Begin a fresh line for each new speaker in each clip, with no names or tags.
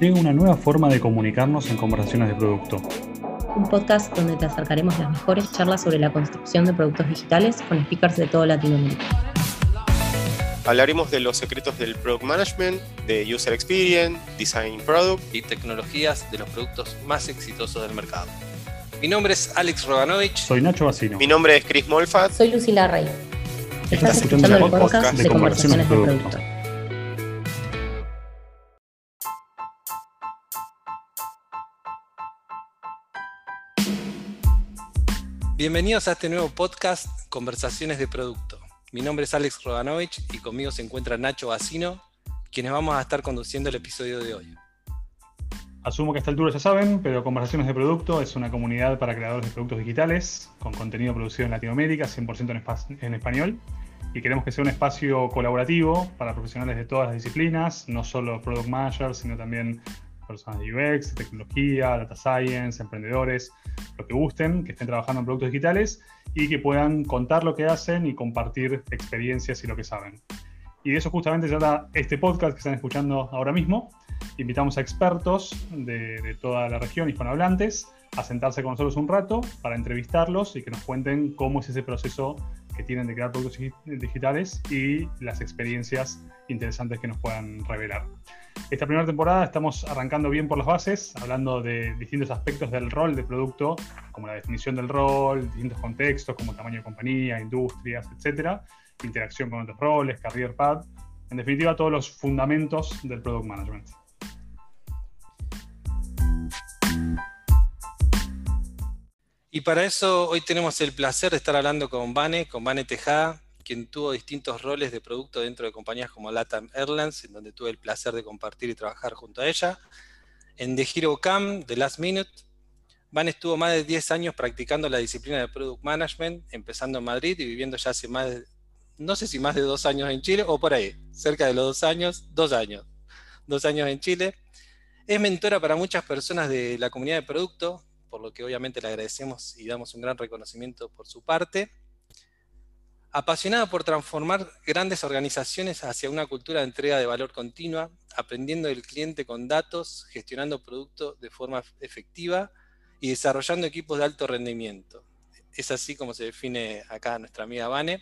llega una nueva forma de comunicarnos en conversaciones de producto.
Un podcast donde te acercaremos las mejores charlas sobre la construcción de productos digitales con speakers de toda Latinoamérica.
Hablaremos de los secretos del product management, de user experience, design product
y tecnologías de los productos más exitosos del mercado. Mi nombre es Alex Roganovich.
Soy Nacho Bacino.
Mi nombre es Chris Molfat.
Soy Lucila Rey. Estás, escuchando, el podcast, de, conversaciones, de producto.
Bienvenidos a este nuevo podcast, Conversaciones de Producto. Mi nombre es Alex Roganovich y conmigo se encuentra Nacho Bacino, quienes vamos a estar conduciendo el episodio de hoy.
Asumo que a esta altura ya saben, pero Conversaciones de Producto es una comunidad para creadores de productos digitales, con contenido producido en Latinoamérica, 100% en, español, y queremos que sea un espacio colaborativo para profesionales de todas las disciplinas, no solo product managers, sino también personas de UX, tecnología, data science, emprendedores, lo que gusten, que estén trabajando en productos digitales y que puedan contar lo que hacen y compartir experiencias y lo que saben. Y de eso justamente trata este podcast que están escuchando ahora mismo. Invitamos a expertos de, toda la región hispanohablantes a sentarse con nosotros un rato para entrevistarlos y que nos cuenten cómo es ese proceso que tienen de crear productos digitales y las experiencias interesantes que nos puedan revelar. Esta primera temporada estamos arrancando bien por las bases, hablando de distintos aspectos del rol de producto, como la definición del rol, distintos contextos como tamaño de compañía, industrias, etcétera, interacción con otros roles, career path, en definitiva todos los fundamentos del product management.
Y para eso hoy tenemos el placer de estar hablando con Vane, con Vane Tejada, quien tuvo distintos roles de producto dentro de compañías como LATAM Airlines, en donde tuve el placer de compartir y trabajar junto a ella. En The Hero Camp, The Last Minute, Van estuvo más de 10 años practicando la disciplina de Product Management, empezando en Madrid y viviendo ya hace más de, no sé si más de dos años en Chile o por ahí, cerca de los dos años, dos años, dos años en Chile. Es mentora para muchas personas de la comunidad de producto, por lo que obviamente le agradecemos y damos un gran reconocimiento por su parte apasionada por transformar grandes organizaciones hacia una cultura de entrega de valor continua, aprendiendo del cliente con datos, gestionando productos de forma efectiva y desarrollando equipos de alto rendimiento. Es así como se define acá nuestra amiga Vane.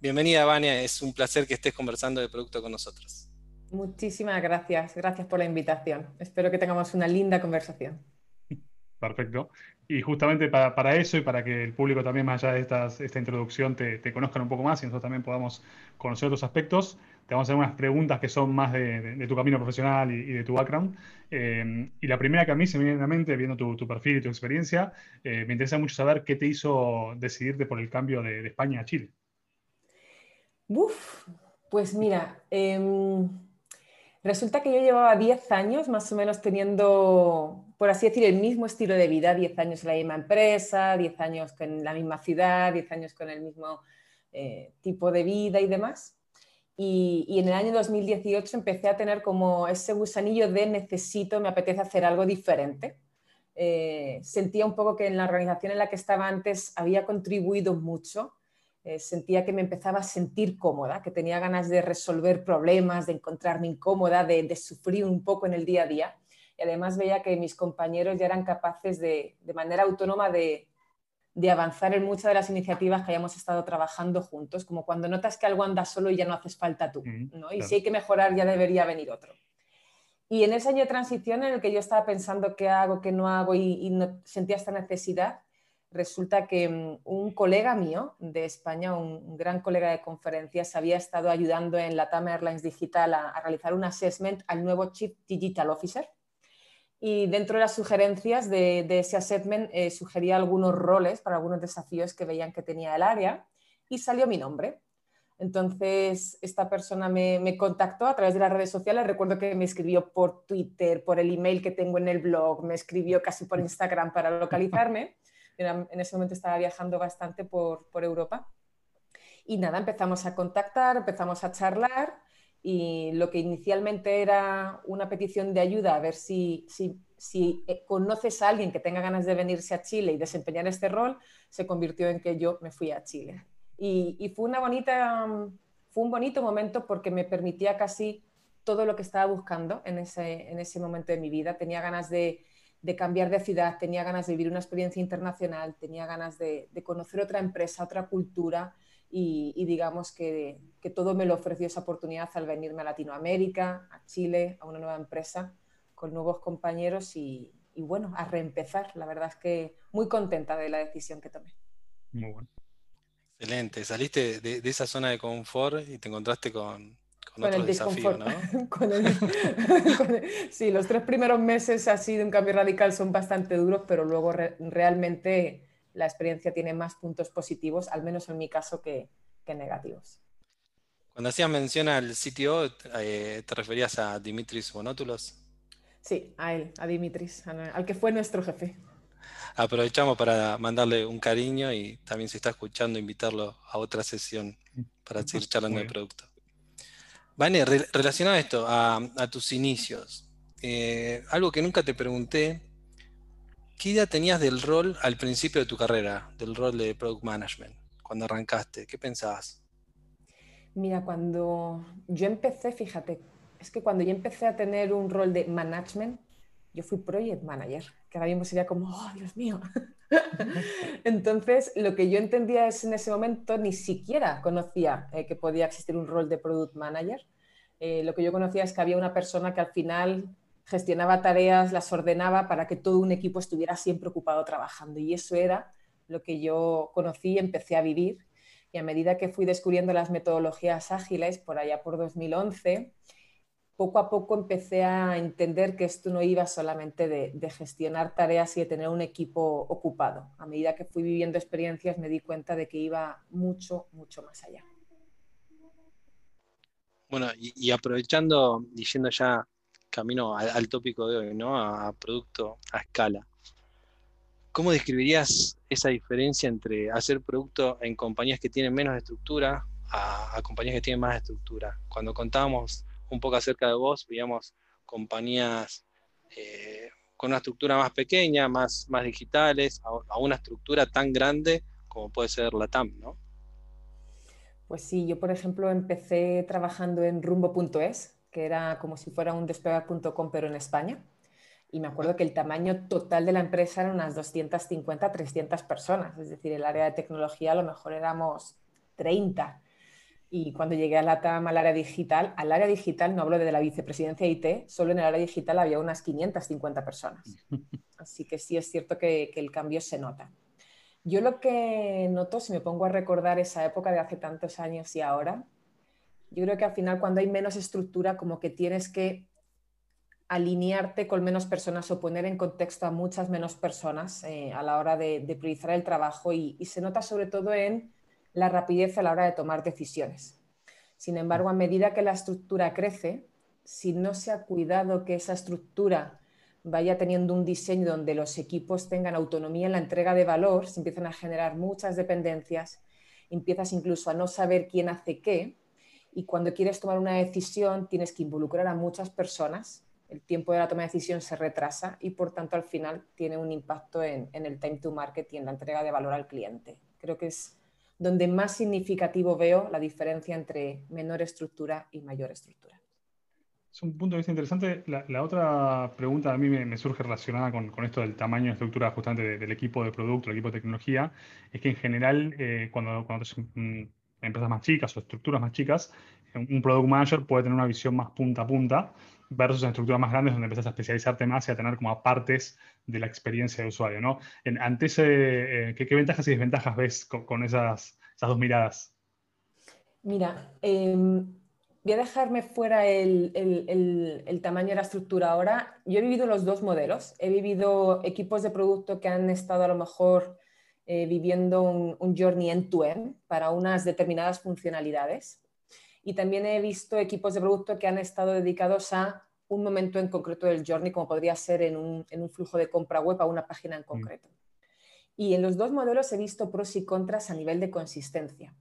Bienvenida, Vane, es un placer que estés conversando de producto con nosotros.
Muchísimas gracias, gracias por la invitación. Espero que tengamos una linda conversación.
Perfecto. Y justamente para, eso y para que el público también, más allá de esta introducción, te, te, conozcan un poco más y nosotros también podamos conocer otros aspectos, te vamos a hacer unas preguntas que son más de, tu camino profesional y, de tu background. Eh, y la primera que a mí se me viene a la mente, viendo tu, perfil y tu experiencia, eh, me interesa mucho saber qué te hizo decidirte por el cambio de, España a Chile.
Uf, pues mira, em, resulta que yo llevaba 10 años más o menos teniendo por así decir, el mismo estilo de vida, 10 años en la misma empresa, 10 años en la misma ciudad, 10 años con el mismo eh, tipo de vida y demás. Y, en el año 2018 empecé a tener como ese gusanillo de necesito, me apetece hacer algo diferente. Eh, sentía un poco que en la organización en la que estaba antes había contribuido mucho, eh, sentía que me empezaba a sentir cómoda, que tenía ganas de resolver problemas, de encontrarme incómoda, de, de sufrir un poco en el día a día y además veía que mis compañeros ya eran capaces de, de manera autónoma de, de, avanzar en muchas de las iniciativas que hayamos estado trabajando juntos, como cuando notas que algo anda solo y ya no haces falta tú, ¿no? y si hay que mejorar ya debería venir otro. Y en ese año de transición en el que yo estaba pensando qué hago, qué no hago y, no sentía esta necesidad, resulta que mm, un colega mío de España, un, gran colega de conferencias, había estado ayudando en la TAM Airlines Digital a, realizar un assessment al nuevo Chief Digital Officer, y dentro de las sugerencias de, ese assessment eh, sugería algunos roles para algunos desafíos que veían que tenía el área y salió mi nombre. Entonces, esta persona me, contactó a través de las redes sociales. Recuerdo que me escribió por Twitter, por el email que tengo en el blog, me escribió casi por Instagram para localizarme. En ese momento estaba viajando bastante por, por Europa. Y nada, empezamos a contactar, empezamos a charlar y lo que inicialmente era una petición de ayuda, a ver si, si, eh, conoces a alguien que tenga ganas de venirse a Chile y desempeñar este rol, se convirtió en que yo me fui a Chile. Y, fue, una bonita, fue un bonito momento porque me permitía casi todo lo que estaba buscando en ese, en ese momento de mi vida. Tenía ganas de, de, cambiar de ciudad, tenía ganas de vivir una experiencia internacional, tenía ganas de, de conocer otra empresa, otra cultura y, y digamos que, que, todo me lo ofreció esa oportunidad al venirme a Latinoamérica, a Chile, a una nueva empresa, con nuevos compañeros y, y bueno, a reempezar. La verdad es que muy contenta de la decisión que tomé.
Muy bueno.
Excelente, saliste de, de, esa zona de confort y te encontraste con, con, con otro desafío, ¿no?
con el, con el, sí, los tres primeros meses así de un cambio radical son bastante duros, pero luego re, realmente la experiencia tiene más puntos positivos, al menos en mi caso, que, que negativos.
Cuando hacías mención al CTO, eh, ¿te referías a Dimitris Monótulos?
Sí, a él, a Dimitris, al que fue nuestro jefe
aprovechamos para mandarle un cariño y también si está escuchando, invitarlo a otra sesión para seguir charlando del producto. Vane, re relacionado a esto, a, a tus inicios, eh, algo que nunca te pregunté, ¿qué idea tenías del rol al principio de tu carrera, del rol de Product Management, cuando arrancaste? ¿Qué pensabas?
Mira, cuando yo empecé, fíjate, es que cuando yo empecé a tener un rol de management, yo fui project manager, que ahora mismo sería como, oh, Dios mío. Entonces, lo que yo entendía es en ese momento ni siquiera conocía eh, que podía existir un rol de product manager. Eh, lo que yo conocía es que había una persona que al final gestionaba tareas, las ordenaba para que todo un equipo estuviera siempre ocupado trabajando. Y eso era lo que yo conocí y empecé a vivir. Y a medida que fui descubriendo las metodologías ágiles, por allá por 2011, poco a poco empecé a entender que esto no iba solamente de, gestionar tareas y de tener un equipo ocupado. A medida que fui viviendo experiencias me di cuenta de que iba mucho, mucho más allá.
Bueno, y, y aprovechando, diciendo ya camino al, tópico de hoy, ¿no? A, a producto a escala. ¿Cómo describirías esa diferencia entre hacer producto en compañías que tienen menos estructura a, a compañías que tienen más estructura? Cuando contábamos un poco acerca de vos, veíamos compañías eh, con una estructura más pequeña, más, más digitales, a, a, una estructura tan grande como puede ser la TAM, ¿no?
Pues sí, yo por ejemplo empecé trabajando en rumbo.es, que era como si fuera un despegar.com pero en España. Y me acuerdo que el tamaño total de la empresa era unas 250, 300 personas. Es decir, el área de tecnología a lo mejor éramos 30 y cuando llegué a la TAM, al área digital, al área digital, no hablo de la vicepresidencia IT, solo en el área digital había unas 550 personas. Así que sí es cierto que, que, el cambio se nota. Yo lo que noto, si me pongo a recordar esa época de hace tantos años y ahora, yo creo que al final cuando hay menos estructura, como que tienes que alinearte con menos personas o poner en contexto a muchas menos personas eh, a la hora de, de priorizar el trabajo y, y se nota sobre todo en la rapidez a la hora de tomar decisiones. Sin embargo, a medida que la estructura crece, si no se ha cuidado que esa estructura vaya teniendo un diseño donde los equipos tengan autonomía en la entrega de valor, se empiezan a generar muchas dependencias, empiezas incluso a no saber quién hace qué, y cuando quieres tomar una decisión tienes que involucrar a muchas personas, el tiempo de la toma de decisión se retrasa y por tanto al final tiene un impacto en, en el time to market y en la entrega de valor al cliente. Creo que es donde más significativo veo la diferencia entre menor estructura y mayor estructura.
Es un punto de vista interesante. La, la otra pregunta a mí me, me surge relacionada con, con, esto del tamaño de estructura justamente de, del equipo de producto, del equipo de tecnología, es que en general eh, cuando, cuando en empresas más chicas o estructuras más chicas, un product manager puede tener una visión más punta a punta versus estructuras más grandes donde empiezas a especializarte más y a tener como partes de la experiencia de usuario, ¿no? En, ante ese, eh, ¿qué, ¿qué, ventajas y desventajas ves con, esas, dos miradas?
Mira, eh, voy a dejarme fuera el, tamaño de la estructura ahora. Yo he vivido los dos modelos. He vivido equipos de producto que han estado a lo mejor eh, viviendo un, un journey end-to-end -end para unas determinadas funcionalidades. Y también he visto equipos de producto que han estado dedicados a un momento en concreto del journey, como podría ser en un, en un flujo de compra web a una página en concreto. Mm. Y en los dos modelos he visto pros y contras a nivel de consistencia.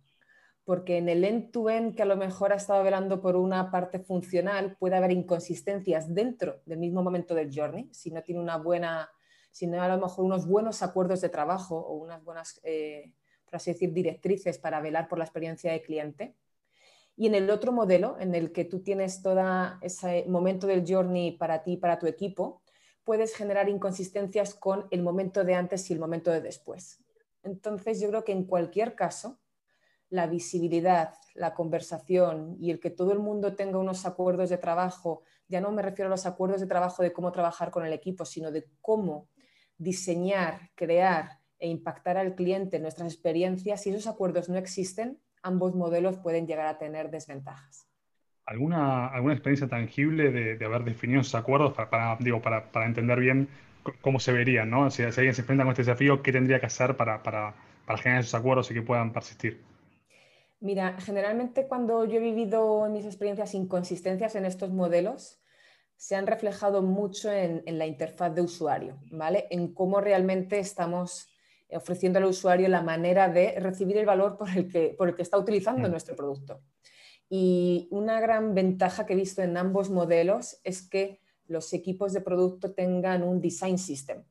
Porque en el end-to-end, -end, que a lo mejor ha estado velando por una parte funcional, puede haber inconsistencias dentro del mismo momento del journey, si no tiene una buena, si no a lo mejor unos buenos acuerdos de trabajo o unas buenas, eh, por así decir, directrices para velar por la experiencia del cliente Y en el otro modelo, en el que tú tienes todo ese momento del journey para ti, para tu equipo, puedes generar inconsistencias con el momento de antes y el momento de después. Entonces, yo creo que en cualquier caso, la visibilidad, la conversación y el que todo el mundo tenga unos acuerdos de trabajo, ya no me refiero a los acuerdos de trabajo de cómo trabajar con el equipo, sino de cómo diseñar, crear e impactar al cliente en nuestras experiencias, si esos acuerdos no existen, ambos modelos pueden llegar a tener desventajas.
¿Alguna, alguna experiencia tangible de, haber definido esos acuerdos para, digo, para, entender bien cómo se verían? ¿no? Si, alguien se enfrenta con este desafío, ¿qué tendría que hacer para, para generar esos acuerdos y que puedan persistir?
Mira, generalmente cuando yo he vivido mis experiencias inconsistencias en estos modelos, se han reflejado mucho en, la interfaz de usuario, ¿vale? En cómo realmente estamos ofreciendo al usuario la manera de recibir el valor por el que, por el que está utilizando mm. nuestro producto. Y una gran ventaja que he visto en ambos modelos es que los equipos de producto tengan un design system,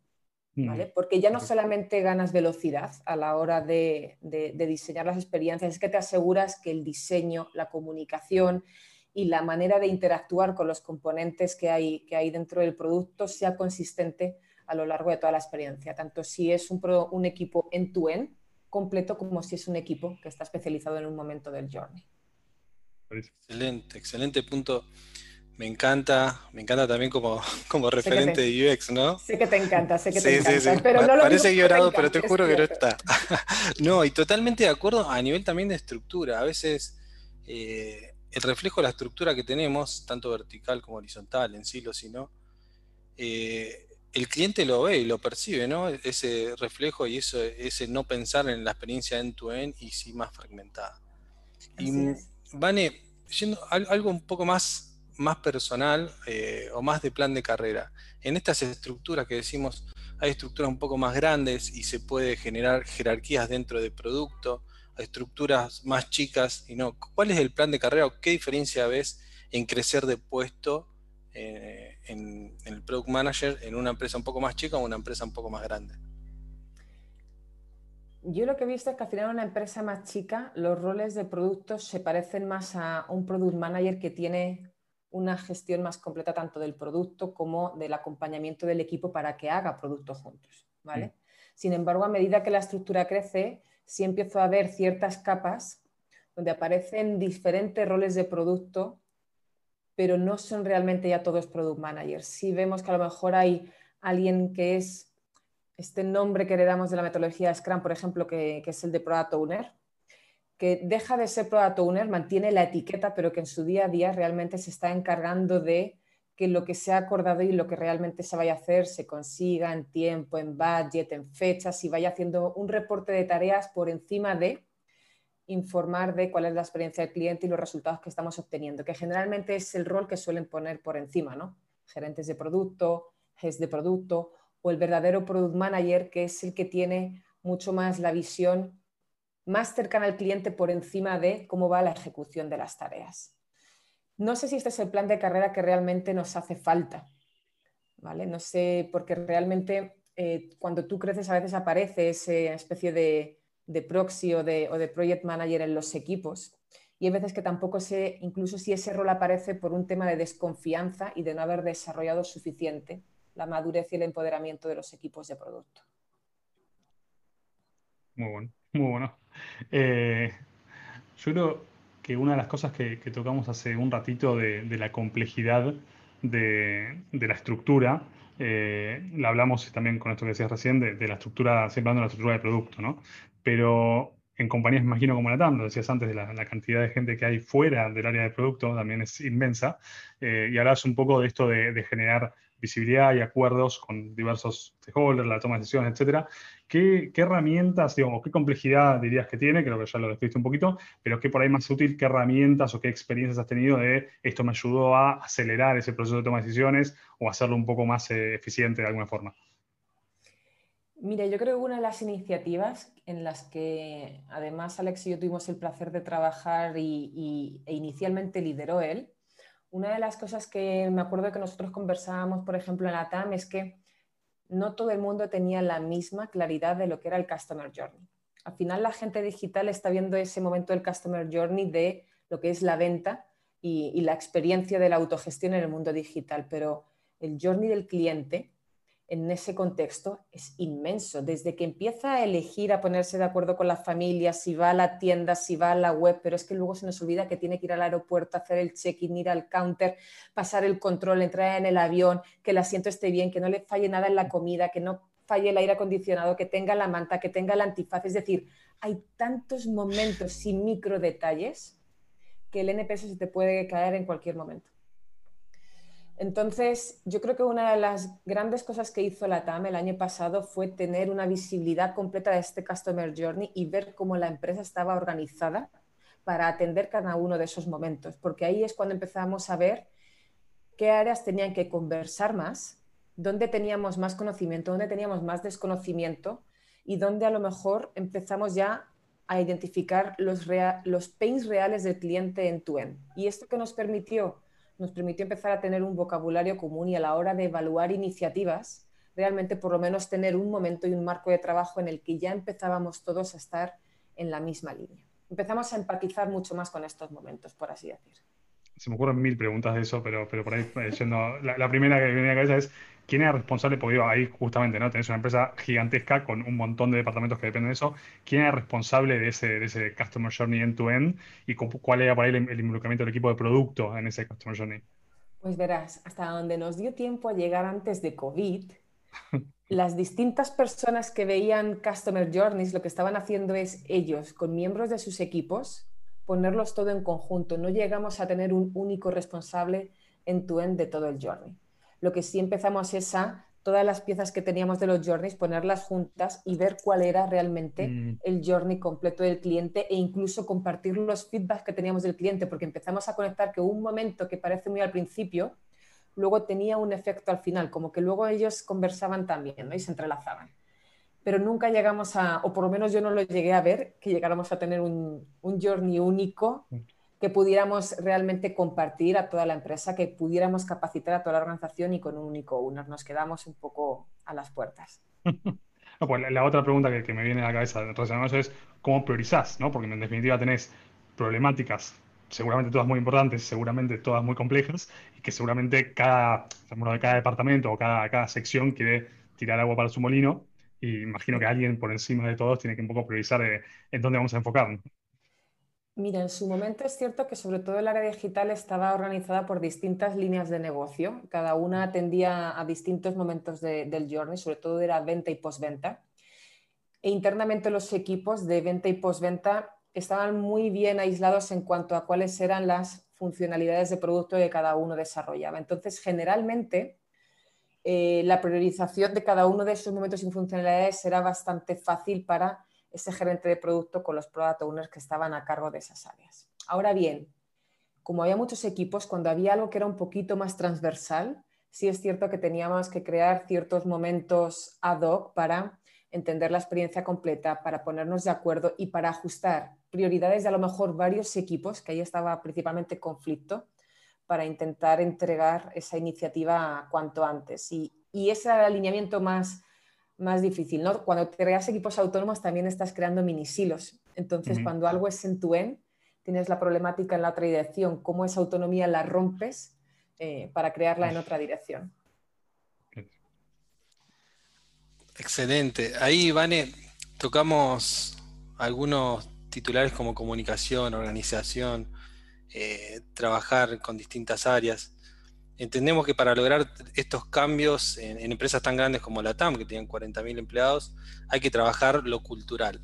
Mm. Porque ya no solamente ganas velocidad a la hora de, diseñar las experiencias, es que te aseguras que el diseño, la comunicación y la manera de interactuar con los componentes que hay, que hay dentro del producto sea consistente a lo largo de toda la experiencia, tanto si es un, un equipo end-to-end completo como si es un equipo que está especializado en un momento del journey.
Excelente, excelente punto me encanta, me encanta también como, como referente de UX, ¿no?
Sé que te encanta, sé que te encanta. Sí, sí. Pero no lo
Parece llorado, pero te juro que no está. no, y totalmente de acuerdo a nivel también de estructura. A veces eh, el reflejo de la estructura que tenemos, tanto vertical como horizontal en sí, sino, eh, el cliente lo ve y lo percibe, ¿no? Ese reflejo y eso, ese no pensar en la experiencia end-to-end y sí más fragmentada. y, Vane, yendo algo un poco más más personal eh, o más de plan de carrera. En estas estructuras que decimos, hay estructuras un poco más grandes y se puede generar jerarquías dentro del producto, hay estructuras más chicas y no. ¿Cuál es el plan de carrera o qué diferencia ves en crecer de puesto eh, en, en, el Product Manager en una empresa un poco más chica o una empresa un poco más grande?
Yo lo que he visto es que al final en una empresa más chica los roles de productos se parecen más a un Product Manager que tiene una gestión más completa tanto del producto como del acompañamiento del equipo para que haga productos juntos. ¿vale? Mm. Sin embargo, a medida que la estructura crece, sí empiezo a ver ciertas capas donde aparecen diferentes roles de producto, pero no son realmente ya todos product managers. Sí vemos que a lo mejor hay alguien que es este nombre que heredamos de la metodología Scrum, por ejemplo, que, que es el de Product Owner, que deja de ser product owner, mantiene la etiqueta, pero que en su día a día realmente se está encargando de que lo que se ha acordado y lo que realmente se vaya a hacer se consiga en tiempo, en budget, en fechas y vaya haciendo un reporte de tareas por encima de informar de cuál es la experiencia del cliente y los resultados que estamos obteniendo, que generalmente es el rol que suelen poner por encima, ¿no? Gerentes de producto, heads de producto o el verdadero product manager, que es el que tiene mucho más la visión más cercana al cliente por encima de cómo va la ejecución de las tareas. No sé si este es el plan de carrera que realmente nos hace falta, ¿vale? No sé, porque realmente eh, cuando tú creces a veces aparece esa especie de, proxy o de, o de project manager en los equipos y hay veces que tampoco sé, incluso si ese rol aparece por un tema de desconfianza y de no haber desarrollado suficiente la madurez y el empoderamiento de los equipos de producto.
Muy bueno, muy bueno. Eh, yo creo que una de las cosas que, tocamos hace un ratito de, la complejidad de, la estructura, eh, la hablamos también con esto que decías recién, de, la estructura, siempre hablando de la estructura de producto, ¿no? Pero en compañías, imagino, como la TAM, lo decías antes, de la, cantidad de gente que hay fuera del área de producto también es inmensa. Eh, y hablas un poco de esto de, generar visibilidad y acuerdos con diversos stakeholders, la toma de decisiones, etcétera. ¿Qué, herramientas, digamos, qué complejidad dirías que tiene? Creo que ya lo describiste un poquito, pero qué por ahí más útil, qué herramientas o qué experiencias has tenido de esto me ayudó a acelerar ese proceso de toma de decisiones o hacerlo un poco más eh, eficiente de alguna forma.
Mira, yo creo que una de las iniciativas en las que además Alex y yo tuvimos el placer de trabajar y, e inicialmente lideró él, una de las cosas que me acuerdo que nosotros conversábamos, por ejemplo, en la TAM es que no todo el mundo tenía la misma claridad de lo que era el Customer Journey. Al final la gente digital está viendo ese momento del Customer Journey de lo que es la venta y, y la experiencia de la autogestión en el mundo digital, pero el journey del cliente en ese contexto es inmenso. Desde que empieza a elegir, a ponerse de acuerdo con la familia, si va a la tienda, si va a la web, pero es que luego se nos olvida que tiene que ir al aeropuerto, hacer el check-in, ir al counter, pasar el control, entrar en el avión, que el asiento esté bien, que no le falle nada en la comida, que no falle el aire acondicionado, que tenga la manta, que tenga el antifaz. Es decir, hay tantos momentos y micro detalles que el NPS se te puede caer en cualquier momento. Entonces, yo creo que una de las grandes cosas que hizo la TAM el año pasado fue tener una visibilidad completa de este Customer Journey y ver cómo la empresa estaba organizada para atender cada uno de esos momentos, porque ahí es cuando empezamos a ver qué áreas tenían que conversar más, dónde teníamos más conocimiento, dónde teníamos más desconocimiento y dónde a lo mejor empezamos ya a identificar los, los pains reales del cliente en tu end. Y esto que nos permitió nos permitió empezar a tener un vocabulario común y a la hora de evaluar iniciativas, realmente por lo menos tener un momento y un marco de trabajo en el que ya empezábamos todos a estar en la misma línea. Empezamos a empatizar mucho más con estos momentos, por así decir
se me ocurren mil preguntas de eso, pero, pero por ahí eh, yendo, la, primera que viene a la cabeza es, ¿quién es responsable? Porque ahí justamente, ¿no? Tenés una empresa gigantesca con un montón de departamentos que dependen de eso. ¿Quién es responsable de ese, de ese Customer Journey end-to-end? ¿Y cuál era por ahí el, involucramiento del equipo de producto en ese Customer Journey?
Pues verás, hasta donde nos dio tiempo a llegar antes de COVID, las distintas personas que veían Customer Journeys lo que estaban haciendo es ellos, con miembros de sus equipos, ponerlos todo en conjunto. No llegamos a tener un único responsable en tu end de todo el journey. Lo que sí empezamos es a todas las piezas que teníamos de los journeys, ponerlas juntas y ver cuál era realmente mm. el journey completo del cliente e incluso compartir los feedbacks que teníamos del cliente, porque empezamos a conectar que un momento que parece muy al principio, luego tenía un efecto al final, como que luego ellos conversaban también y se entrelazaban. Pero nunca llegamos a, o por lo menos yo no lo llegué a ver, que llegáramos a tener un, un journey único que pudiéramos realmente compartir a toda la empresa, que pudiéramos capacitar a toda la organización y con un único owner. Nos quedamos un poco a las puertas.
pues la, otra pregunta que, me viene a la cabeza relacionada es cómo priorizás, ¿no? Porque en definitiva tenés problemáticas seguramente todas muy importantes, seguramente todas muy complejas, y que seguramente cada, cada departamento o cada, cada sección quiere tirar agua para su molino, y imagino que alguien por encima de todos tiene que un poco priorizar eh, en dónde vamos a enfocar.
Mira, en su momento es cierto que sobre todo el área digital estaba organizada por distintas líneas de negocio. Cada una atendía a distintos momentos del journey, sobre todo era venta y postventa. E internamente los equipos de venta y postventa estaban muy bien aislados en cuanto a cuáles eran las funcionalidades de producto que cada uno desarrollaba. Entonces, generalmente, eh, la priorización de cada uno de esos momentos y funcionalidades era bastante fácil para ese gerente de producto con los product owners que estaban a cargo de esas áreas. Ahora bien, como había muchos equipos, cuando había algo que era un poquito más transversal, sí es cierto que teníamos que crear ciertos momentos ad hoc para entender la experiencia completa, para ponernos de acuerdo y para ajustar prioridades de a lo mejor varios equipos, que ahí estaba principalmente conflicto, para intentar entregar esa iniciativa cuanto antes. Y, y ese alineamiento más, más difícil. ¿no? Cuando creas equipos autónomos también estás creando mini silos. Entonces, cuando algo es en tu end, tienes la problemática en la otra dirección. ¿Cómo esa autonomía la rompes eh, para crearla en otra dirección?
Excelente. Ahí, Vane, tocamos algunos titulares como comunicación, organización, eh, trabajar con distintas áreas. Entendemos que para lograr estos cambios en, empresas tan grandes como la TAM, que tienen 40.000 empleados, hay que trabajar lo cultural.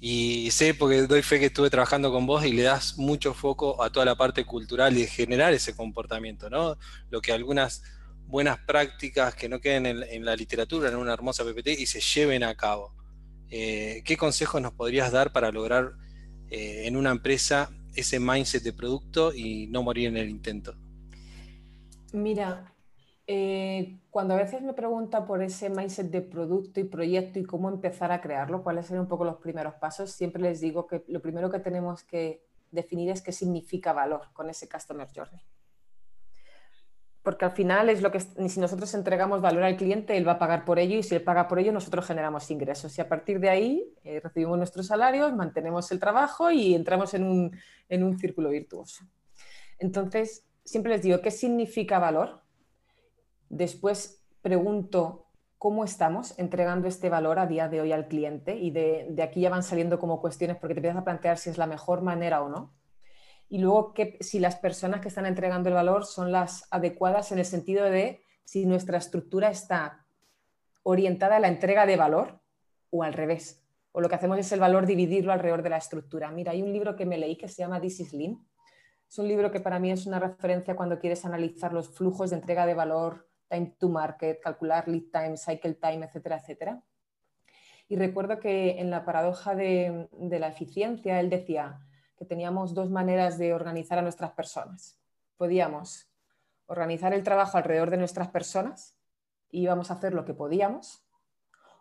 Y sé porque doy fe que estuve trabajando con vos y le das mucho foco a toda la parte cultural y de generar ese comportamiento, ¿no? Lo que algunas buenas prácticas que no queden en, la literatura, en una hermosa PPT y se lleven a cabo. Eh, ¿Qué consejos nos podrías dar para lograr eh, en una empresa ese mindset de producto y no morir en el intento?
Mira, eh, cuando a veces me pregunta por ese mindset de producto y proyecto y cómo empezar a crearlo, cuáles serían un poco los primeros pasos, siempre les digo que lo primero que tenemos que definir es qué significa valor con ese Customer Journey. porque al final es lo que si nosotros entregamos valor al cliente, él va a pagar por ello y si él paga por ello, nosotros generamos ingresos. Y a partir de ahí eh, recibimos nuestros salarios, mantenemos el trabajo y entramos en un, en un círculo virtuoso. Entonces, siempre les digo, ¿qué significa valor? Después pregunto cómo estamos entregando este valor a día de hoy al cliente y de, aquí ya van saliendo como cuestiones porque te empiezas a plantear si es la mejor manera o no y luego que, si las personas que están entregando el valor son las adecuadas en el sentido de si nuestra estructura está orientada a la entrega de valor o al revés. O lo que hacemos es el valor dividirlo alrededor de la estructura. Mira, hay un libro que me leí que se llama This is Lean. Es un libro que para mí es una referencia cuando quieres analizar los flujos de entrega de valor, time to market, calcular lead time, cycle time, etcétera, etcétera. Y recuerdo que en la paradoja de, de la eficiencia él decía, que teníamos dos maneras de organizar a nuestras personas. Podíamos organizar el trabajo alrededor de nuestras personas y íbamos a hacer lo que podíamos,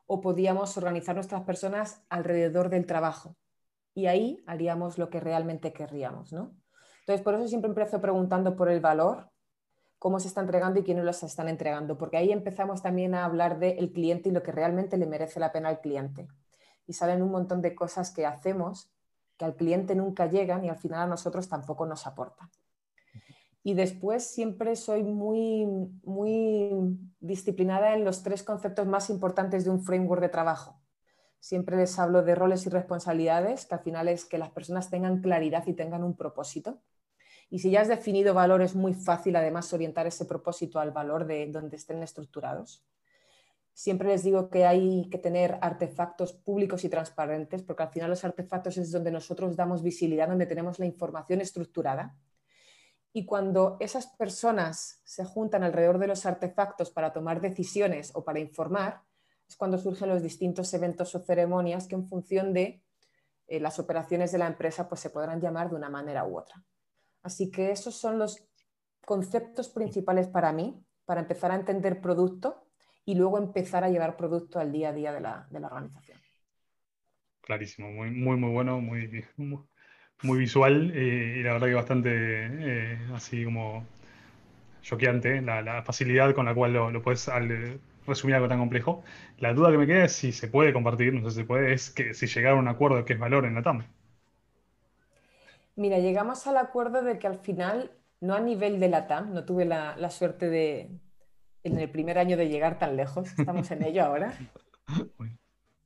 o podíamos organizar nuestras personas alrededor del trabajo y ahí haríamos lo que realmente querríamos. ¿no? Entonces, por eso siempre empiezo preguntando por el valor, cómo se está entregando y quiénes los están entregando, porque ahí empezamos también a hablar del cliente y lo que realmente le merece la pena al cliente. Y salen un montón de cosas que hacemos que al cliente nunca llegan y al final a nosotros tampoco nos aportan. Y después siempre soy muy, muy disciplinada en los tres conceptos más importantes de un framework de trabajo. Siempre les hablo de roles y responsabilidades, que al final es que las personas tengan claridad y tengan un propósito. Y si ya has definido valor, es muy fácil además orientar ese propósito al valor de donde estén estructurados. Siempre les digo que hay que tener artefactos públicos y transparentes, porque al final los artefactos es donde nosotros damos visibilidad, donde tenemos la información estructurada. Y cuando esas personas se juntan alrededor de los artefactos para tomar decisiones o para informar, es cuando surgen los distintos eventos o ceremonias que en función de eh, las operaciones de la empresa pues se podrán llamar de una manera u otra. Así que esos son los conceptos principales para mí, para empezar a entender producto y luego empezar a llevar producto al día a día de la, organización.
Clarísimo, muy, muy, muy bueno, muy, muy visual eh, y la verdad que bastante eh, así como choqueante la, facilidad con la cual lo, puedes resumir algo tan complejo. La duda que me queda es si se puede compartir, no sé si se puede, es que si llegar a un acuerdo de qué es valor en la TAM.
Mira, llegamos al acuerdo de que al final, no a nivel de la TAM, no tuve la suerte de, en el primer año de llegar tan lejos, estamos en ello ahora.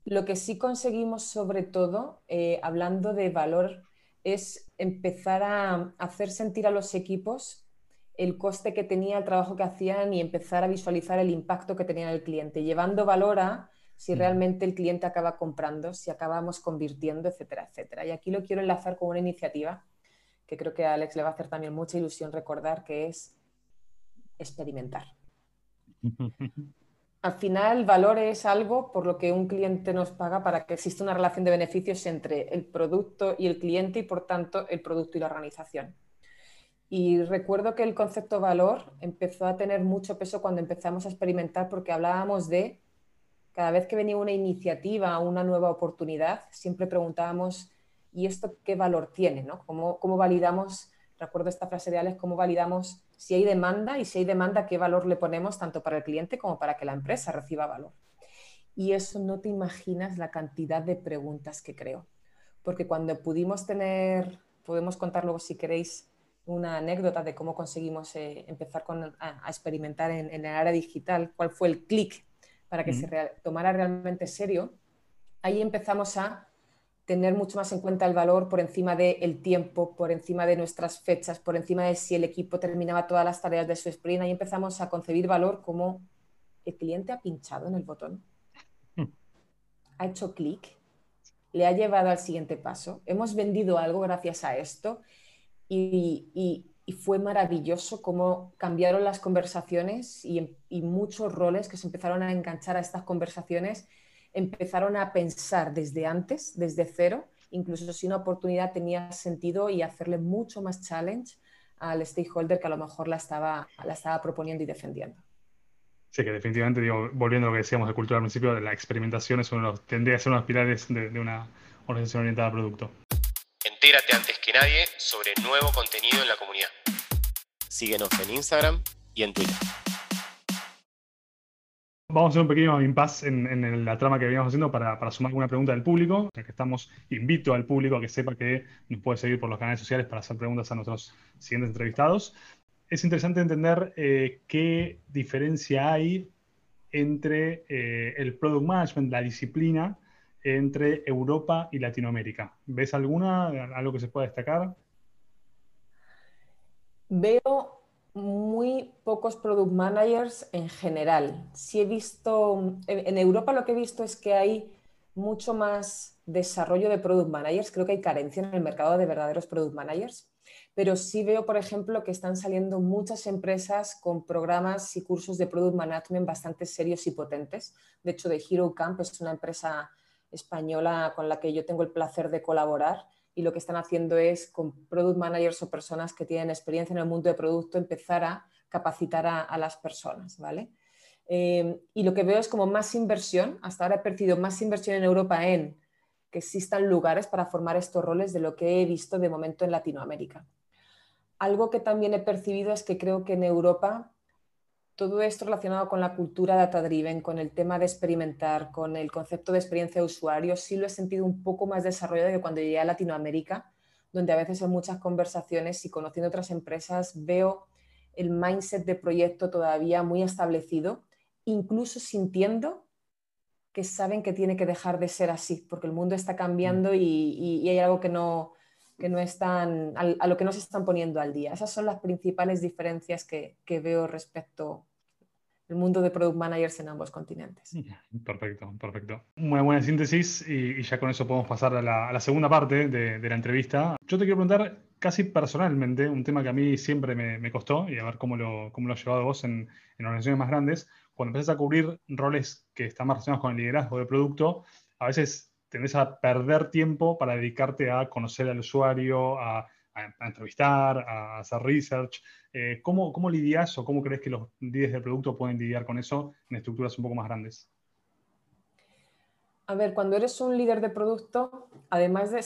Lo que sí conseguimos sobre todo, eh, hablando de valor, es empezar a hacer sentir a los equipos el coste que tenía el trabajo que hacían y empezar a visualizar el impacto que tenía el cliente, llevando valor a si realmente el cliente acaba comprando, si acabamos convirtiendo, etcétera, etcétera. Y aquí lo quiero enlazar con una iniciativa que creo que a Alex le va a hacer también mucha ilusión recordar, que es experimentar. Al final, valor es algo por lo que un cliente nos paga para que exista una relación de beneficios entre el producto y el cliente y, por tanto, el producto y la organización. Y recuerdo que el concepto valor empezó a tener mucho peso cuando empezamos a experimentar porque hablábamos de cada vez que venía una iniciativa, una nueva oportunidad, siempre preguntábamos, ¿y esto qué valor tiene? ¿no? ¿Cómo, ¿Cómo validamos, recuerdo esta frase de Alex, cómo validamos si hay demanda y si hay demanda, qué valor le ponemos tanto para el cliente como para que la empresa reciba valor. Y eso no te imaginas la cantidad de preguntas que creo. Porque cuando pudimos tener, podemos contar luego si queréis una anécdota de cómo conseguimos eh, empezar a, experimentar en, el área digital, cuál fue el clic para que se tomara realmente serio, ahí empezamos a tener mucho más en cuenta el valor por encima del tiempo, por encima de nuestras fechas, por encima de si el equipo terminaba todas las tareas de su sprint. Ahí empezamos a concebir valor como el cliente ha pinchado en el botón, hmm. ha hecho clic, le ha llevado al siguiente paso, hemos vendido algo gracias a esto y, fue maravilloso cómo cambiaron las conversaciones y, y muchos roles que se empezaron a enganchar a estas conversaciones empezaron a pensar desde antes, desde cero, incluso si una oportunidad tenía sentido y hacerle mucho más challenge al stakeholder que a lo mejor la estaba, la estaba proponiendo y defendiendo.
Sí, que definitivamente, digo, volviendo a lo que decíamos de cultura al principio, la experimentación es uno tendría que ser uno de los pilares de, de una organización orientada a producto.
Entérate antes que nadie sobre nuevo contenido en la comunidad. Síguenos en Instagram y en Twitter.
Vamos a hacer un pequeño impasse en, la trama que veníamos haciendo para, sumar alguna pregunta del público, ya que estamos, invito al público a que sepa que nos puede seguir por los canales sociales para hacer preguntas a nuestros siguientes entrevistados. Es interesante entender eh, qué diferencia hay entre eh, el product management, la disciplina, entre Europa y Latinoamérica. ¿Ves alguna, algo que se pueda destacar?
Veo muy pocos product managers en general. Si he visto, en Europa lo que he visto es que hay mucho más desarrollo de product managers. Creo que hay carencia en el mercado de verdaderos product managers. Pero sí veo, por ejemplo, que están saliendo muchas empresas con programas y cursos de product management bastante serios y potentes. De hecho, de Hero Camp es una empresa española con la que yo tengo el placer de colaborar y lo que están haciendo es con product managers o personas que tienen experiencia en el mundo de producto empezar a capacitar a, las personas, ¿vale? Eh, y lo que veo es como más inversión, hasta ahora he percibido más inversión en Europa en que existan lugares para formar estos roles de lo que he visto de momento en Latinoamérica. Algo que también he percibido es que creo que en Europa todo esto relacionado con la cultura data-driven, con el tema de experimentar, con el concepto de experiencia de usuario, sí lo he sentido un poco más desarrollado que cuando llegué a Latinoamérica, donde a veces en muchas conversaciones y conociendo otras empresas veo el mindset de proyecto todavía muy establecido, incluso sintiendo que saben que tiene que dejar de ser así, porque el mundo está cambiando mm. y, hay algo que no, que no están, a, lo que no se están poniendo al día. Esas son las principales diferencias que, que veo respecto al mundo de product managers en ambos continentes.
Perfecto, perfecto. Una buena síntesis y, ya con eso podemos pasar a la, segunda parte de, la entrevista. Yo te quiero preguntar casi personalmente, un tema que a mí siempre me, me costó y a ver cómo lo, cómo lo has llevado vos en, en organizaciones más grandes. Cuando empiezas a cubrir roles que están más relacionados con el liderazgo de producto, a veces tendés a perder tiempo para dedicarte a conocer al usuario, a, entrevistar, a hacer research. Eh, ¿cómo, ¿Cómo lidias o cómo crees que los líderes de producto pueden lidiar con eso en estructuras un poco más grandes?
A ver, cuando eres un líder de producto, además de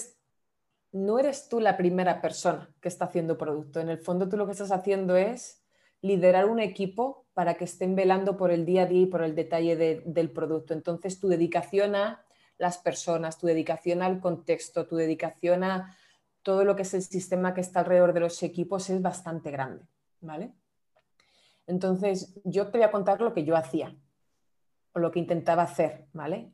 no eres tú la primera persona que está haciendo producto. En el fondo tú lo que estás haciendo es liderar un equipo para que estén velando por el día a día y por el detalle del producto. Entonces tu dedicación a las personas, tu dedicación al contexto, tu dedicación a todo lo que es el sistema que está alrededor de los equipos es bastante grande, ¿vale? Entonces, yo te voy a contar lo que yo hacía o lo que intentaba hacer, ¿vale?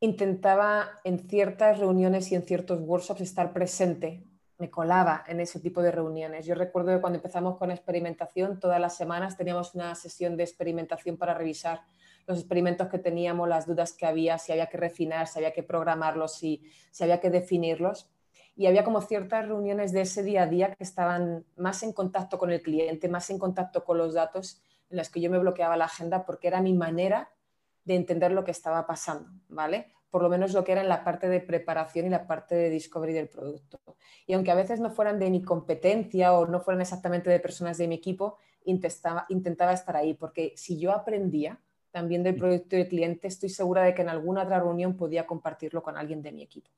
Intentaba en ciertas reuniones y en ciertos workshops estar presente, me colaba en ese tipo de reuniones. Yo recuerdo que cuando empezamos con experimentación, todas las semanas teníamos una sesión de experimentación para revisar los experimentos que teníamos, las dudas que había, si había que refinar, si había que programarlos, si, si había que definirlos. Y había como ciertas reuniones de ese día a día que estaban más en contacto con el cliente, más en contacto con los datos, en las que yo me bloqueaba la agenda porque era mi manera de entender lo que estaba pasando, ¿vale? Por lo menos lo que era en la parte de preparación y la parte de discovery del producto. Y aunque a veces no fueran de mi competencia o no fueran exactamente de personas de mi equipo, intentaba, intentaba estar ahí, porque si yo aprendía, también del proyecto de cliente, estoy segura de que en alguna otra reunión podía compartirlo con alguien de mi equipo.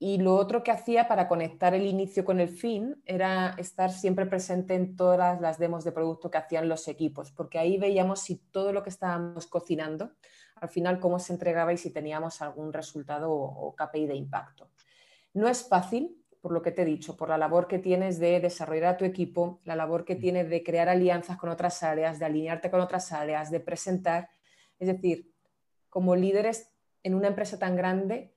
Y lo otro que hacía para conectar el inicio con el fin era estar siempre presente en todas las demos de producto que hacían los equipos, porque ahí veíamos si todo lo que estábamos cocinando, al final cómo se entregaba y si teníamos algún resultado o, o KPI de impacto. No es fácil, por lo que te he dicho, por la labor que tienes de desarrollar a tu equipo, la labor que tienes de crear alianzas con otras áreas, de alinearte con otras áreas, de presentar. Es decir, como líderes en una empresa tan grande,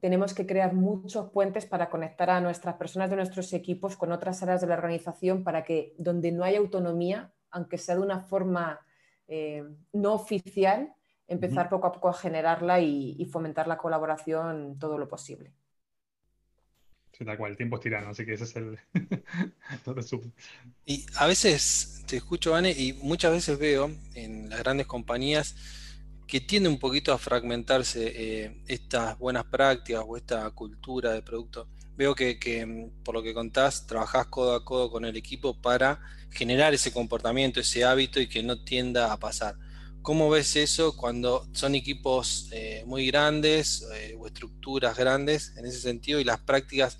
tenemos que crear muchos puentes para conectar a nuestras personas de nuestros equipos con otras áreas de la organización para que donde no hay autonomía, aunque sea de una forma eh, no oficial, empezar poco a poco a generarla y fomentar la colaboración todo lo posible.
Sí, tal cual, el tiempo es tirano, así que ese es el.
Y a veces te escucho, Vane, y muchas veces veo en las grandes compañías que tiende un poquito a fragmentarse eh, estas buenas prácticas o esta cultura de producto. Veo que, que, por lo que contás, trabajás codo a codo con el equipo para generar ese comportamiento, ese hábito y que no tienda a pasar. ¿Cómo ves eso cuando son equipos eh, muy grandes eh, o estructuras grandes en ese sentido y las prácticas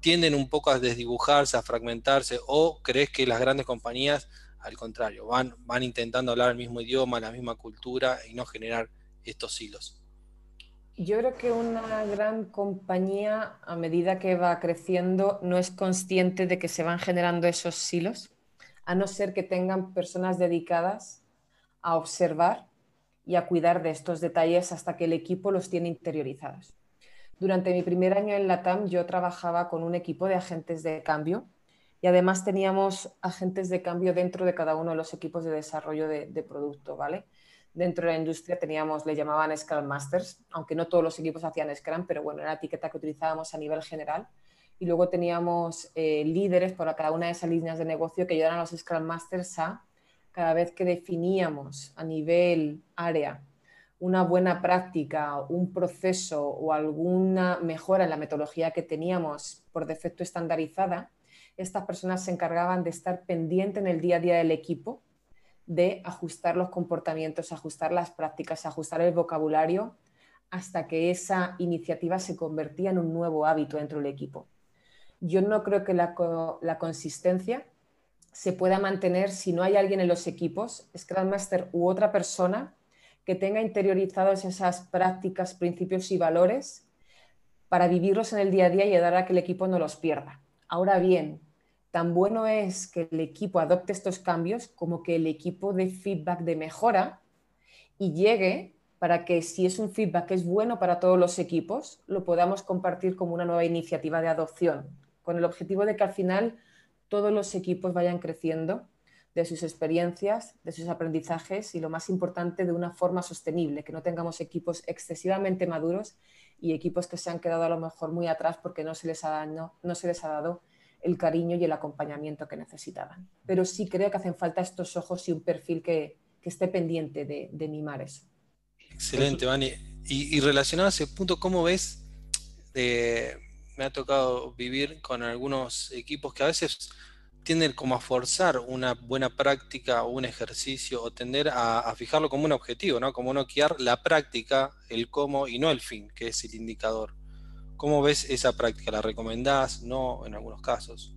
tienden un poco a desdibujarse, a fragmentarse? ¿O crees que las grandes compañías al contrario, van, van intentando hablar el mismo idioma, la misma cultura y no generar estos hilos.
Yo creo que una gran compañía, a medida que va creciendo, no es consciente de que se van generando esos silos, a no ser que tengan personas dedicadas a observar y a cuidar de estos detalles hasta que el equipo los tiene interiorizados. Durante mi primer año en la TAM yo trabajaba con un equipo de agentes de cambio y además teníamos agentes de cambio dentro de cada uno de los equipos de desarrollo de, de producto, ¿vale? dentro de la industria teníamos, le llamaban Scrum Masters, aunque no todos los equipos hacían Scrum, pero bueno, era la etiqueta que utilizábamos a nivel general. Y luego teníamos eh, líderes por cada una de esas líneas de negocio que ayudaran a los Scrum Masters a, cada vez que definíamos a nivel área una buena práctica, un proceso o alguna mejora en la metodología que teníamos por defecto estandarizada, estas personas se encargaban de estar pendiente en el día a día del equipo de ajustar los comportamientos, ajustar las prácticas, ajustar el vocabulario hasta que esa iniciativa se convertía en un nuevo hábito dentro del equipo. Yo no creo que la, consistencia se pueda mantener si no hay alguien en los equipos, Scrum Master u otra persona, que tenga interiorizados esas prácticas, principios y valores para vivirlos en el día a día y ayudar a que el equipo no los pierda. Ahora bien, tan bueno es que el equipo adopte estos cambios como que el equipo dé feedback de mejora y llegue para que si es un feedback que es bueno para todos los equipos, lo podamos compartir como una nueva iniciativa de adopción, con el objetivo de que al final todos los equipos vayan creciendo de sus experiencias, de sus aprendizajes y lo más importante, de una forma sostenible, que no tengamos equipos excesivamente maduros y equipos que se han quedado a lo mejor muy atrás porque no se les ha, dado el cariño y el acompañamiento que necesitaban. Pero sí creo que hacen falta estos ojos y un perfil que, esté pendiente de, mimar eso.
Excelente, Vani. Y, relacionado a ese punto, ¿cómo ves? Eh, me ha tocado vivir con algunos equipos que a veces tienden como a forzar una buena práctica o un ejercicio o tender a, fijarlo como un objetivo, ¿no? Como no guiar la práctica, el cómo y no el fin, que es el indicador. ¿Cómo ves esa práctica? ¿La recomendás? ¿No? En algunos casos.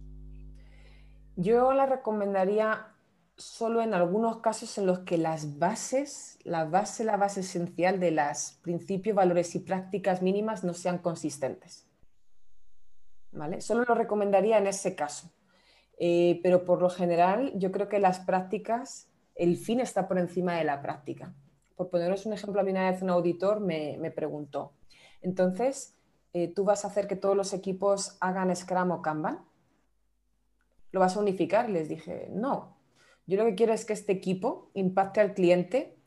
Yo la recomendaría solo en algunos casos en los que las bases, la base, la base esencial de los principios, valores y prácticas mínimas no sean consistentes. Solo lo recomendaría en ese caso. Eh, pero por lo general, yo creo que las prácticas, el fin está por encima de la práctica. Por poneros un ejemplo, a mí una vez un auditor me, me preguntó, entonces, eh, tú vas a hacer que todos los equipos hagan Scrum o Kanban? ¿Lo vas a unificar? Les dije, no. Yo lo que quiero es que este equipo impacte al cliente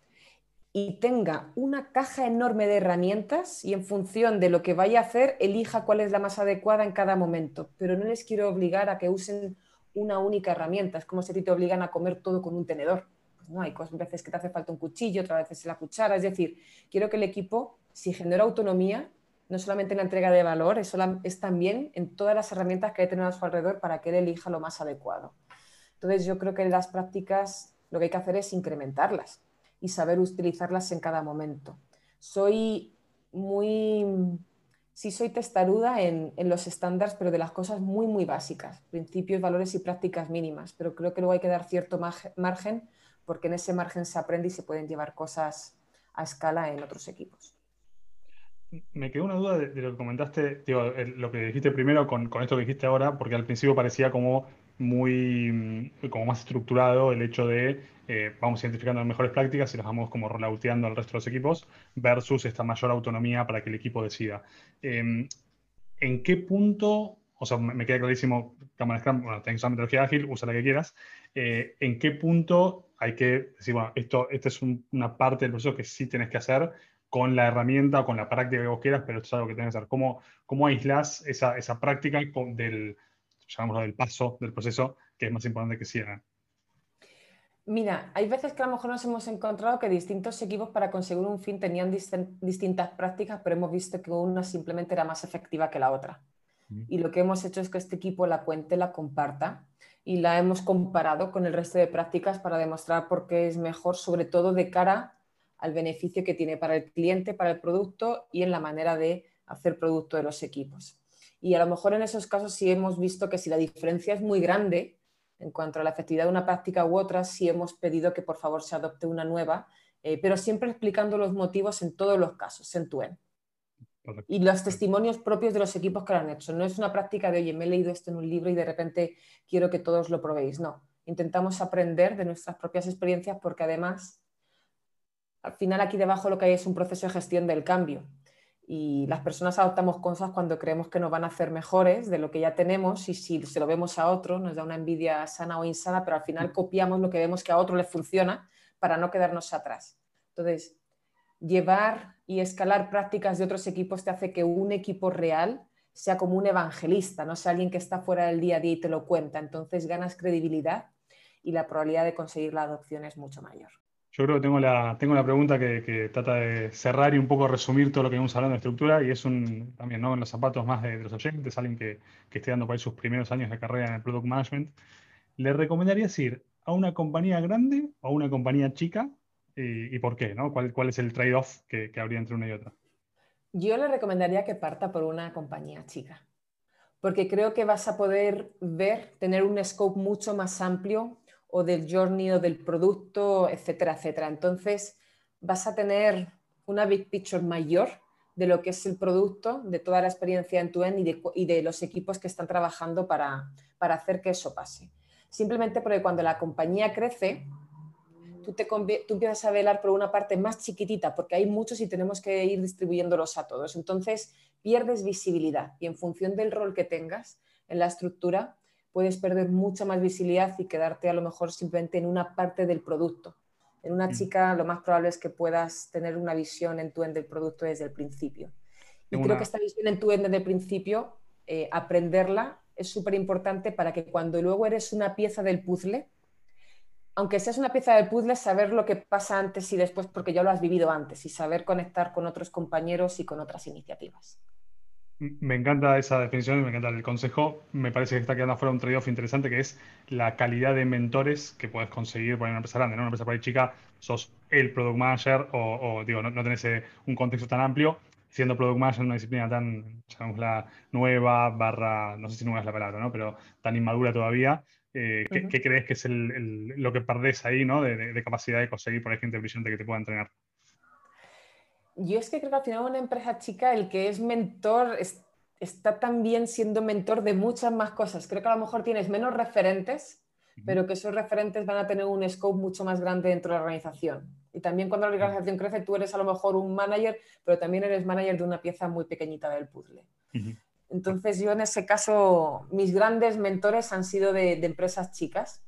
y tenga una caja enorme de herramientas y en función de lo que vaya a hacer, elija cuál es la más adecuada en cada momento. Pero no les quiero obligar a que usen una única herramienta. Es como si te obligan a comer todo con un tenedor. Pues no, hay cosas, veces que te hace falta un cuchillo, otras veces la cuchara. Es decir, quiero que el equipo, si genera autonomía, no solamente en la entrega de valor, es, también en todas las herramientas que hay tener a su alrededor para que él elija lo más adecuado. Entonces yo creo que las prácticas lo que hay que hacer es incrementarlas y saber utilizarlas en cada momento. Soy muy, sí soy testaruda en, los estándares, pero de las cosas muy, muy básicas, principios, valores y prácticas mínimas, pero creo que luego hay que dar cierto margen porque en ese margen se aprende y se pueden llevar cosas a escala en otros equipos
me quedó una duda de, lo que comentaste, lo que dijiste primero con, esto que dijiste ahora, porque al principio parecía como muy mm, como más estructurado el hecho de eh, vamos identificando las mejores prácticas y las vamos como rollouteando al resto de los equipos versus esta mayor autonomía para que el equipo decida. Em, ¿En qué punto, o sea, me queda clarísimo, cámara Scrum, bueno, tenés una metodología ágil, usa la que quieras, eh, ¿en qué punto hay que decir, bueno, esto, esta es una parte del proceso que sí tienes que hacer, con la herramienta o con la práctica que vos quieras, pero esto es algo que tienes que hacer. ¿Cómo, cómo aislás esa, esa práctica del, del paso del proceso que es más importante que cierren?
Mira, hay veces que a lo mejor nos hemos encontrado que distintos equipos para conseguir un fin tenían distintas prácticas, pero hemos visto que una simplemente era más efectiva que la otra. Y lo que hemos hecho es que este equipo la cuente, la comparta y la hemos comparado con el resto de prácticas para demostrar por qué es mejor, sobre todo de cara al beneficio que tiene para el cliente, para el producto y en la manera de hacer producto de los equipos. Y a lo mejor en esos casos sí hemos visto que si la diferencia es muy grande, En cuanto a la efectividad de una práctica u otra, sí hemos pedido que por favor se adopte una nueva, eh, pero siempre explicando los motivos en todos los casos, en tu en. Y los testimonios propios de los equipos que lo han hecho. No es una práctica de, oye, me he leído esto en un libro y de repente quiero que todos lo probéis. No, intentamos aprender de nuestras propias experiencias porque además, al final aquí debajo lo que hay es un proceso de gestión del cambio y las personas adoptamos cosas cuando creemos que nos van a hacer mejores de lo que ya tenemos y si se lo vemos a otro nos da una envidia sana o insana, pero al final copiamos lo que vemos que a otro le funciona para no quedarnos atrás. Entonces, llevar y escalar prácticas de otros equipos te hace que un equipo real sea como un evangelista, no sea alguien que está fuera del día a día y te lo cuenta. Entonces ganas credibilidad y la probabilidad de conseguir la adopción es mucho mayor.
Yo creo que tengo la, tengo la pregunta que, trata de cerrar y un poco resumir todo lo que vamos hablando de estructura y es un, también ¿no? en los zapatos más de, los oyentes, alguien que, que, esté dando por ahí sus primeros años de carrera en el Product Management. ¿Le recomendarías ir a una compañía grande o a una compañía chica y, por qué? ¿no? ¿Cuál, ¿Cuál es el trade-off que, que habría entre una y otra?
Yo le recomendaría que parta por una compañía chica, porque creo que vas a poder ver, tener un scope mucho más amplio o del journey o del producto, etcétera, etcétera. Entonces vas a tener una big picture mayor de lo que es el producto, de toda la experiencia en tu end y de, y de los equipos que están trabajando para, para, hacer que eso pase. Simplemente porque cuando la compañía crece, tú, te, tú empiezas a velar por una parte más chiquitita, porque hay muchos y tenemos que ir distribuyéndolos a todos. Entonces pierdes visibilidad y en función del rol que tengas en la estructura, puedes perder mucha más visibilidad y quedarte a lo mejor simplemente en una parte del producto. En una mm. chica lo más probable es que puedas tener una visión en tu end del producto desde el principio. Y creo que esta visión en tu end desde el principio, eh, aprenderla es súper importante para que cuando luego eres una pieza del puzzle, aunque seas una pieza del puzzle, saber lo que pasa antes y después porque ya lo has vivido antes y saber conectar con otros compañeros y con otras iniciativas.
Me encanta esa definición, me encanta el consejo. Me parece que está quedando afuera un trade-off interesante que es la calidad de mentores que puedes conseguir por una empresa grande. ¿no? Una empresa por ahí chica, sos el product manager o, digo, no, tenés eh, un contexto tan amplio. Siendo product manager en una disciplina tan, la nueva, barra, no sé si nueva es la palabra, ¿no? pero tan inmadura todavía, eh, ¿qué, crees que es lo que perdés ahí ¿no? de, capacidad de conseguir por ahí gente brillante que te pueda entrenar?
Yo es que creo que al final una empresa chica, el que es mentor está también siendo mentor de muchas más cosas. Creo que a lo mejor tienes menos referentes, pero que esos referentes van a tener un scope mucho más grande dentro de la organización. Y también cuando la organización crece, tú eres a lo mejor un manager, pero también eres manager de una pieza muy pequeñita del puzzle. Entonces yo en ese caso, mis grandes mentores han sido de empresas chicas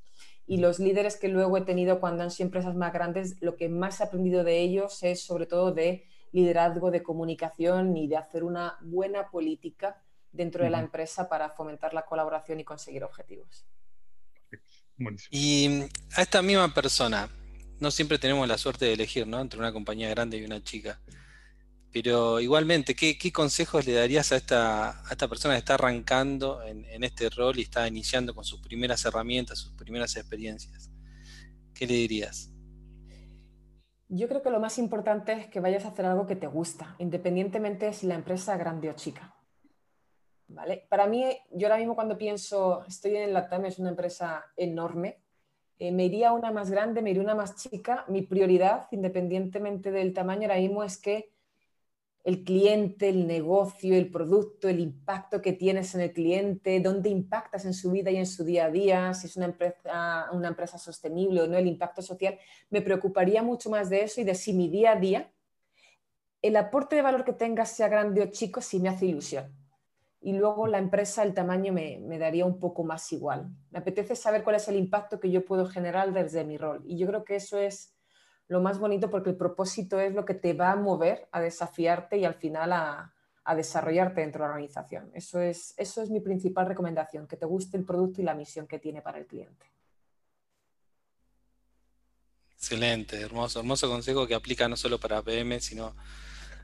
y los líderes que luego he tenido cuando han sido empresas más grandes, lo que más he aprendido de ellos es sobre todo de liderazgo de comunicación y de hacer una buena política dentro de la empresa para fomentar la colaboración y conseguir objetivos.
Y a esta misma persona, no siempre tenemos la suerte de elegir, ¿no? Entre una compañía grande y una chica. Pero igualmente, ¿qué, consejos le darías a esta, a esta persona que está arrancando en, en, este rol y está iniciando con sus primeras herramientas, sus primeras experiencias? ¿Qué le dirías?
Yo creo que lo más importante es que vayas a hacer algo que te gusta, independientemente de si la empresa es grande o chica. ¿Vale? Para mí, yo ahora mismo cuando pienso, estoy en Latam, es una empresa enorme, eh, me iría a una más grande, me iría una más chica. Mi prioridad, independientemente del tamaño, ahora mismo es que el cliente, el negocio, el producto, el impacto que tienes en el cliente, dónde impactas en su vida y en su día a día, si es una empresa, una empresa sostenible o no, el impacto social, me preocuparía mucho más de eso y de si mi día a día, el aporte de valor que tengas, sea grande o chico, si me hace ilusión. Y luego la empresa, el tamaño me daría un poco más igual. Me apetece saber cuál es el impacto que yo puedo generar desde mi rol. Y yo creo que eso es lo más bonito porque el propósito es lo que te va a mover, a desafiarte y al final a, desarrollarte dentro de la organización. Eso es, eso es mi principal recomendación, que te guste el producto y la misión que tiene para el cliente.
Excelente, hermoso, hermoso consejo que aplica no solo para PM, sino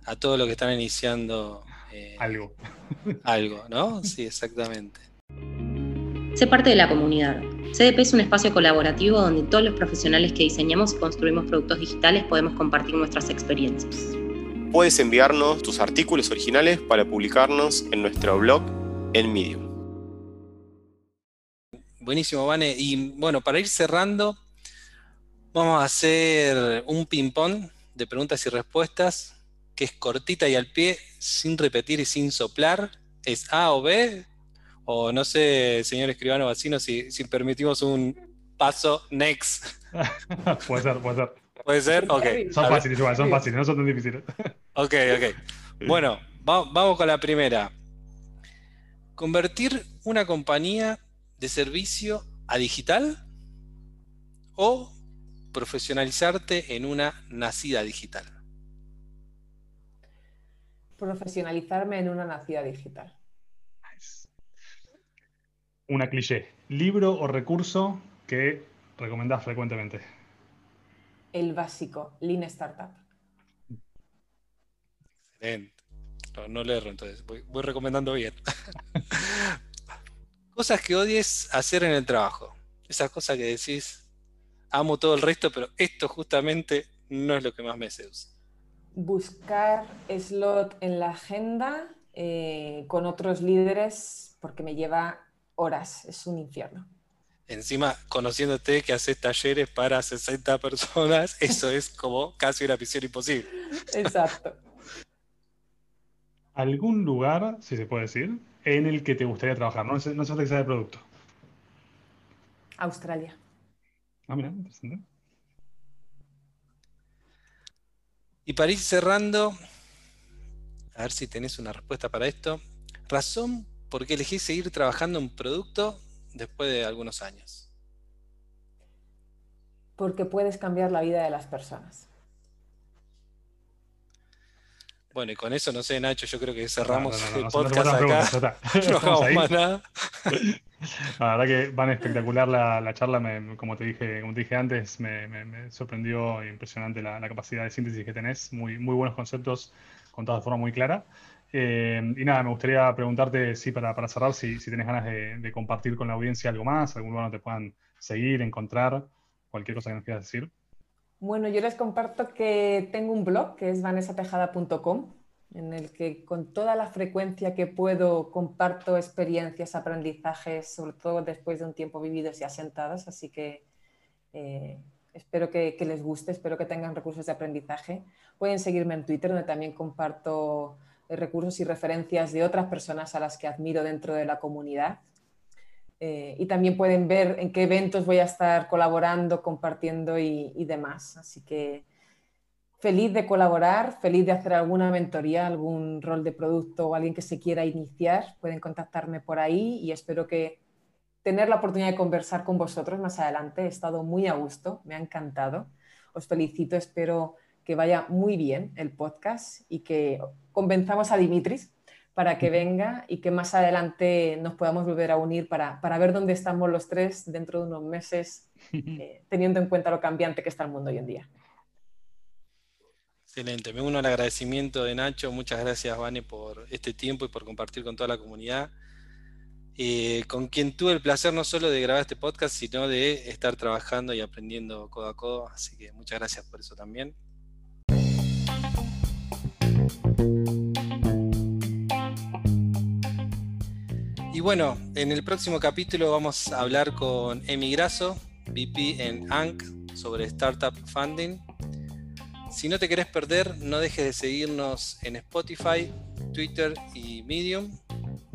a todos los que están iniciando
eh, algo.
Algo, ¿no? Sí, exactamente.
Sé parte de la comunidad. CDP es un espacio colaborativo donde todos los profesionales que diseñamos y construimos productos digitales podemos compartir nuestras experiencias.
Puedes enviarnos tus artículos originales para publicarnos en nuestro blog en Medium.
Buenísimo, Vane. Y bueno, para ir cerrando, vamos a hacer un ping-pong de preguntas y respuestas, que es cortita y al pie, sin repetir y sin soplar. ¿Es A o B? O no sé, señor escribano vacino, si, si permitimos un paso next.
puede ser, puede ser.
¿Puede ser? Ok.
Son fáciles igual, son fáciles, no son tan difíciles.
Ok, ok. Bueno, vamos con la primera. Convertir una compañía de servicio a digital o profesionalizarte en una nacida digital.
Profesionalizarme en una nacida digital.
Una cliché. ¿Libro o recurso que recomendás frecuentemente?
El básico, Lean Startup.
Excelente. No, le erro entonces, voy, recomendando bien. cosas que odies hacer en el trabajo. Esas cosas que decís, amo todo el resto, pero esto justamente no es lo que más me seduce.
Buscar slot en la agenda eh, con otros líderes porque me lleva horas, es un infierno.
Encima, conociéndote que haces talleres para 60 personas, eso es como casi una misión imposible.
Exacto.
¿Algún lugar, si se puede decir, en el que te gustaría trabajar? No, no sé que sea de producto.
Australia.
Ah, mira, interesante.
Y para ir cerrando, a ver si tenés una respuesta para esto. Razón por qué elegí seguir trabajando en producto después de algunos años.
Porque puedes cambiar la vida de las personas.
Bueno, y con eso, no sé, Nacho, yo creo que cerramos el podcast acá. no hagamos más nada.
La verdad que van espectacular la, charla, como, te dije, como te dije antes, me, sorprendió impresionante la, capacidad de síntesis que tenés, muy, muy buenos conceptos contados de forma muy clara. Eh, y nada, me gustaría preguntarte, sí, para, para cerrar, si, si tenés ganas de, compartir con la audiencia algo más, algún lugar donde te puedan seguir, encontrar, cualquier cosa que nos quieras decir.
Bueno, yo les comparto que tengo un blog que es vanessatejada.com en el que con toda la frecuencia que puedo comparto experiencias, aprendizajes, sobre todo después de un tiempo vividos y asentados, así que eh, espero que, les guste, espero que tengan recursos de aprendizaje. Pueden seguirme en Twitter, donde también comparto recursos y referencias de otras personas a las que admiro dentro de la comunidad. Eh, y también pueden ver en qué eventos voy a estar colaborando, compartiendo y, y demás. Así que feliz de colaborar, feliz de hacer alguna mentoría, algún rol de producto o alguien que se quiera iniciar, pueden contactarme por ahí y espero que tener la oportunidad de conversar con vosotros más adelante. He estado muy a gusto, me ha encantado. Os felicito, espero que vaya muy bien el podcast y que convenzamos a Dimitris para que venga y que más adelante nos podamos volver a unir para, ver dónde estamos los tres dentro de unos meses, eh, teniendo en cuenta lo cambiante que está el mundo hoy en día.
Excelente, me uno al agradecimiento de Nacho, muchas gracias Vane por este tiempo y por compartir con toda la comunidad, eh, con quien tuve el placer no solo de grabar este podcast, sino de estar trabajando y aprendiendo codo a codo, así que muchas gracias por eso también. Bueno, en el próximo capítulo vamos a hablar con Emi Grasso, VP en ANC, sobre Startup Funding si no te querés perder, no dejes de seguirnos en Spotify, Twitter y Medium.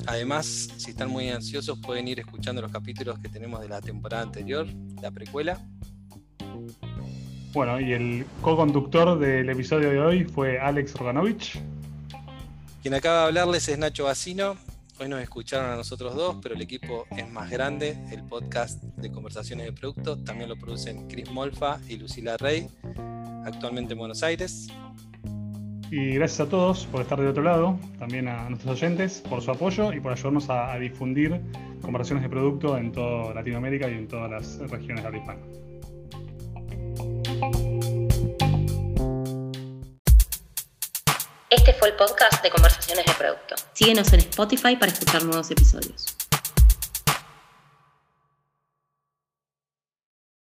Además, si están muy ansiosos, pueden ir escuchando los capítulos que tenemos de la temporada anterior, la precuela.
Bueno, y el co-conductor del episodio de hoy fue Alex Roganovich.
Quien acaba de hablarles es Nacho Bacino. Hoy nos escucharon a nosotros dos, pero el equipo es más grande. El podcast de conversaciones de producto también lo producen Chris Molfa y Lucila Rey actualmente en Buenos Aires.
Y gracias a todos por estar de otro lado, también a nuestros oyentes por su apoyo y por ayudarnos a, difundir conversaciones de producto en toda Latinoamérica y en todas las regiones de habla hispana.
Este fue el podcast de Conversaciones de Producto. Síguenos en Spotify para escuchar nuevos episodios.